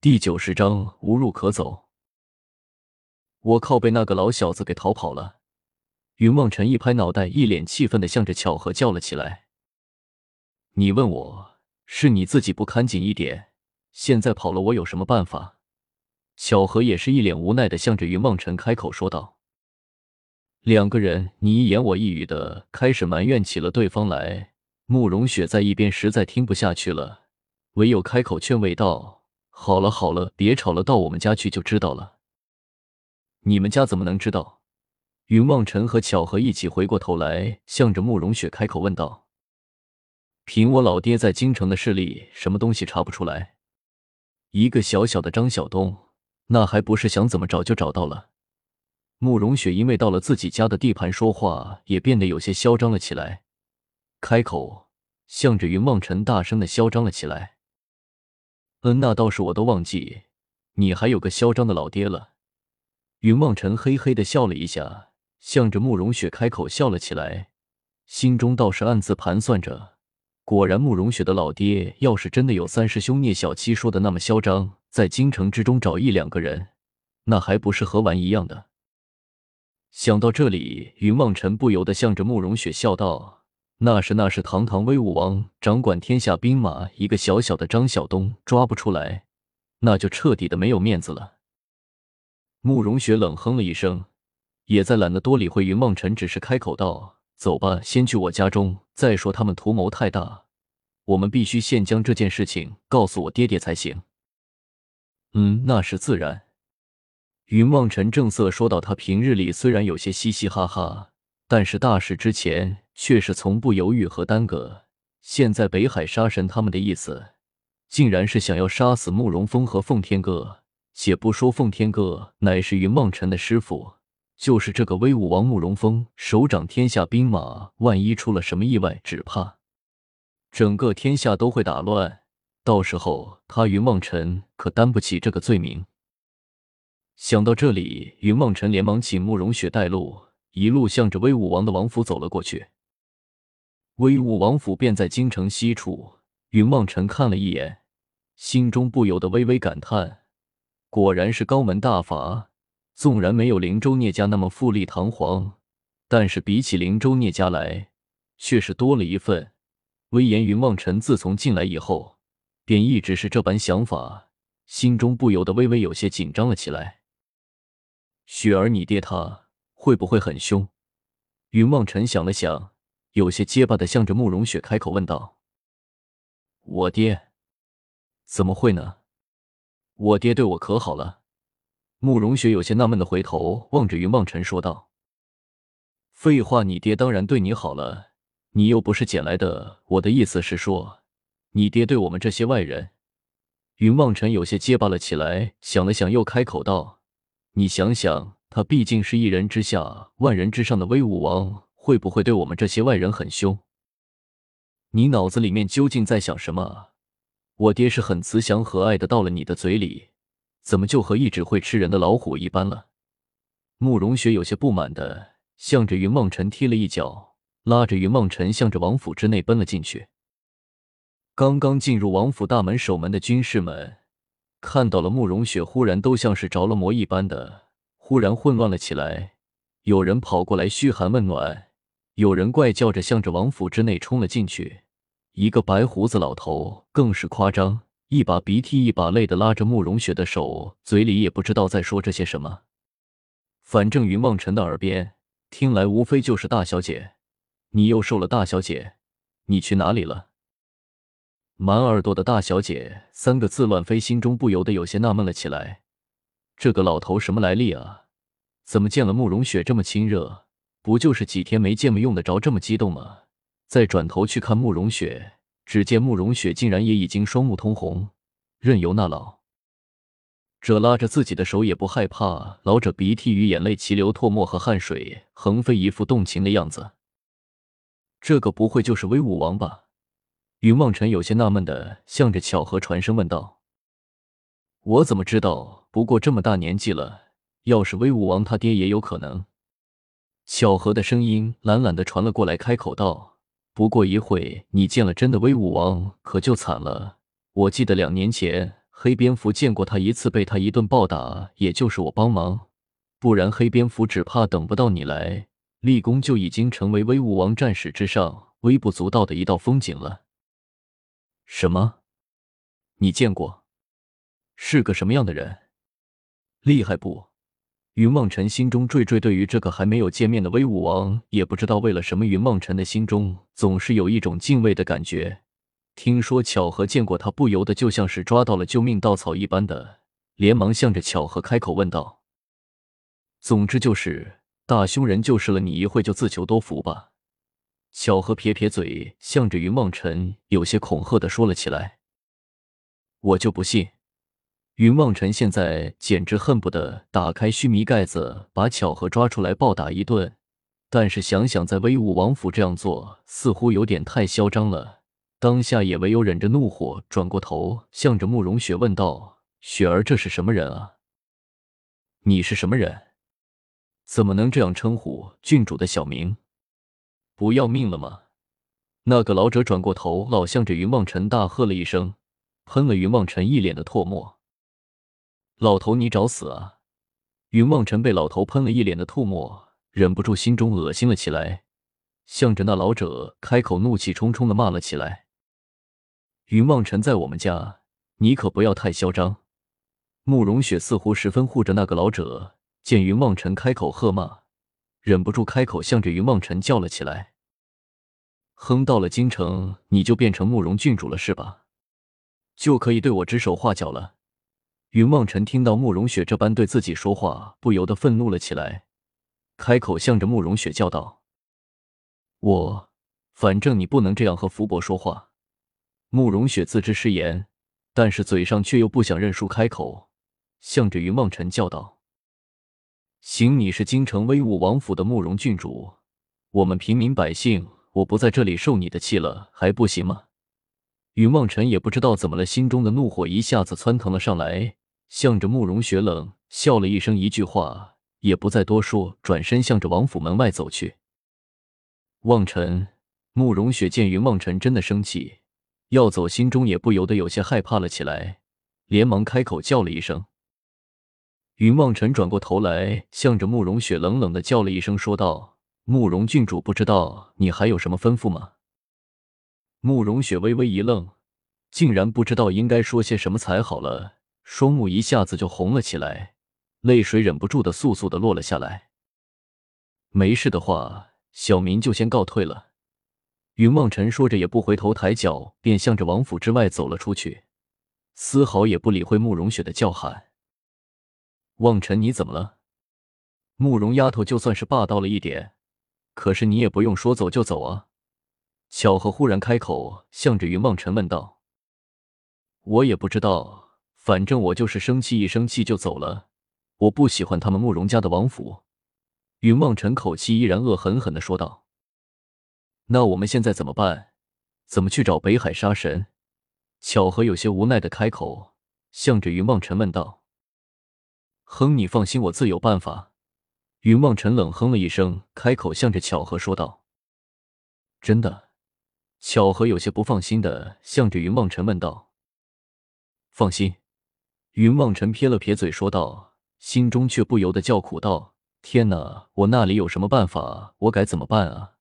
第九十章无路可走。我靠！被那个老小子给逃跑了。云望尘一拍脑袋，一脸气愤的向着巧合叫了起来：“你问我是你自己不看紧一点，现在跑了，我有什么办法？”巧合也是一脸无奈的向着云望尘开口说道。两个人你一言我一语的开始埋怨起了对方来。慕容雪在一边实在听不下去了，唯有开口劝慰道：“好了好了，别吵了，到我们家去就知道了。”你们家怎么能知道？云望尘和巧合一起回过头来，向着慕容雪开口问道：“凭我老爹在京城的势力，什么东西查不出来？一个小小的张晓东，那还不是想怎么找就找到了？”慕容雪因为到了自己家的地盘，说话也变得有些嚣张了起来。开口，向着云望尘大声的嚣张了起来。嗯，那倒是，我都忘记你还有个嚣张的老爹了。云望尘嘿嘿的笑了一下，向着慕容雪开口笑了起来，心中倒是暗自盘算着：果然，慕容雪的老爹要是真的有三师兄聂小七说的那么嚣张，在京城之中找一两个人，那还不是和玩一样的？想到这里，云望尘不由得向着慕容雪笑道。那是那是堂堂威武王，掌管天下兵马，一个小小的张晓东抓不出来，那就彻底的没有面子了。慕容雪冷哼了一声，也在懒得多理会云望尘，只是开口道：“走吧，先去我家中。再说他们图谋太大，我们必须先将这件事情告诉我爹爹才行。”嗯，那是自然。云望尘正色说道：“他平日里虽然有些嘻嘻哈哈，但是大事之前。”却是从不犹豫和耽搁。现在北海杀神他们的意思，竟然是想要杀死慕容峰和奉天哥。且不说奉天哥乃是云梦尘的师傅，就是这个威武王慕容峰，手掌天下兵马，万一出了什么意外，只怕整个天下都会打乱。到时候他云梦尘可担不起这个罪名。想到这里，云梦尘连忙请慕容雪带路，一路向着威武王的王府走了过去。威武王府便在京城西处，云望尘看了一眼，心中不由得微微感叹：果然是高门大法。纵然没有灵州聂家那么富丽堂皇，但是比起灵州聂家来，却是多了一份威严。云望尘自从进来以后，便一直是这般想法，心中不由得微微有些紧张了起来。雪儿，你爹他会不会很凶？云望尘想了想。有些结巴的向着慕容雪开口问道：“我爹怎么会呢？我爹对我可好了。”慕容雪有些纳闷的回头望着云望尘说道：“废话，你爹当然对你好了，你又不是捡来的。我的意思是说，你爹对我们这些外人。”云望尘有些结巴了起来，想了想，又开口道：“你想想，他毕竟是一人之下，万人之上的威武王。”会不会对我们这些外人很凶？你脑子里面究竟在想什么？我爹是很慈祥和蔼的，到了你的嘴里，怎么就和一只会吃人的老虎一般了？慕容雪有些不满的向着云梦辰踢了一脚，拉着云梦辰向着王府之内奔了进去。刚刚进入王府大门守门的军士们看到了慕容雪，忽然都像是着了魔一般的，忽然混乱了起来，有人跑过来嘘寒问暖。有人怪叫着向着王府之内冲了进去，一个白胡子老头更是夸张，一把鼻涕一把泪的拉着慕容雪的手，嘴里也不知道在说这些什么。反正云望尘的耳边听来，无非就是“大小姐，你又瘦了。”“大小姐，你去哪里了？”满耳朵的大小姐三个字乱飞，心中不由得有些纳闷了起来。这个老头什么来历啊？怎么见了慕容雪这么亲热？不就是几天没见，没用得着这么激动吗？再转头去看慕容雪，只见慕容雪竟然也已经双目通红，任由那老者拉着自己的手也不害怕，老者鼻涕与眼泪齐流，唾沫和汗水横飞，一副动情的样子。这个不会就是威武王吧？云望尘有些纳闷的向着巧合传声问道：“我怎么知道？不过这么大年纪了，要是威武王他爹也有可能。”巧合的声音懒懒的传了过来，开口道：“不过一会，你见了真的威武王，可就惨了。我记得两年前黑蝙蝠见过他一次，被他一顿暴打，也就是我帮忙，不然黑蝙蝠只怕等不到你来，立功就已经成为威武王战史之上微不足道的一道风景了。什么？你见过？是个什么样的人？厉害不？云梦辰心中惴惴，对于这个还没有见面的威武王，也不知道为了什么，云梦辰的心中总是有一种敬畏的感觉。听说巧合见过他，不由得就像是抓到了救命稻草一般的，连忙向着巧合开口问道：“总之就是大凶人就是了，你一会就自求多福吧。”巧合撇撇嘴，向着云梦辰有些恐吓的说了起来：“我就不信！”云望尘现在简直恨不得打开须弥盖子，把巧合抓出来暴打一顿。但是想想在威武王府这样做，似乎有点太嚣张了。当下也唯有忍着怒火，转过头向着慕容雪问道：“雪儿，这是什么人啊？你是什么人？怎么能这样称呼郡主的小名？不要命了吗？”那个老者转过头，老向着云望尘大喝了一声，喷了云望尘一脸的唾沫。老头，你找死啊！云望尘被老头喷了一脸的吐沫，忍不住心中恶心了起来，向着那老者开口怒气冲冲的骂了起来。云望尘在我们家，你可不要太嚣张。慕容雪似乎十分护着那个老者，见云望尘开口喝骂，忍不住开口向着云望尘叫了起来：“哼，到了京城，你就变成慕容郡主了是吧？就可以对我指手画脚了。”云望尘听到慕容雪这般对自己说话，不由得愤怒了起来，开口向着慕容雪叫道：“我，反正你不能这样和福伯说话。”慕容雪自知失言，但是嘴上却又不想认输，开口向着云望尘叫道：“行，你是京城威武王府的慕容郡主，我们平民百姓，我不在这里受你的气了，还不行吗？”云望尘也不知道怎么了，心中的怒火一下子窜腾了上来，向着慕容雪冷笑了一声，一句话也不再多说，转身向着王府门外走去。望尘，慕容雪见云望尘真的生气要走，心中也不由得有些害怕了起来，连忙开口叫了一声。云望尘转过头来，向着慕容雪冷冷的叫了一声，说道：“慕容郡主，不知道你还有什么吩咐吗？”慕容雪微微一愣，竟然不知道应该说些什么才好了，双目一下子就红了起来，泪水忍不住的簌簌的落了下来。没事的话，小民就先告退了。云望尘说着，也不回头，抬脚便向着王府之外走了出去，丝毫也不理会慕容雪的叫喊。望尘，你怎么了？慕容丫头就算是霸道了一点，可是你也不用说走就走啊。巧合忽然开口，向着云望尘问道：“我也不知道，反正我就是生气，一生气就走了。我不喜欢他们慕容家的王府。”云望尘口气依然恶狠狠的说道：“那我们现在怎么办？怎么去找北海杀神？”巧合有些无奈的开口，向着云望尘问道：“哼，你放心，我自有办法。”云望尘冷哼了一声，开口向着巧合说道：“真的？”巧合有些不放心的向着云望尘问道：“放心。”云望尘撇了撇嘴说道，心中却不由得叫苦道：“天哪，我那里有什么办法？我该怎么办啊？”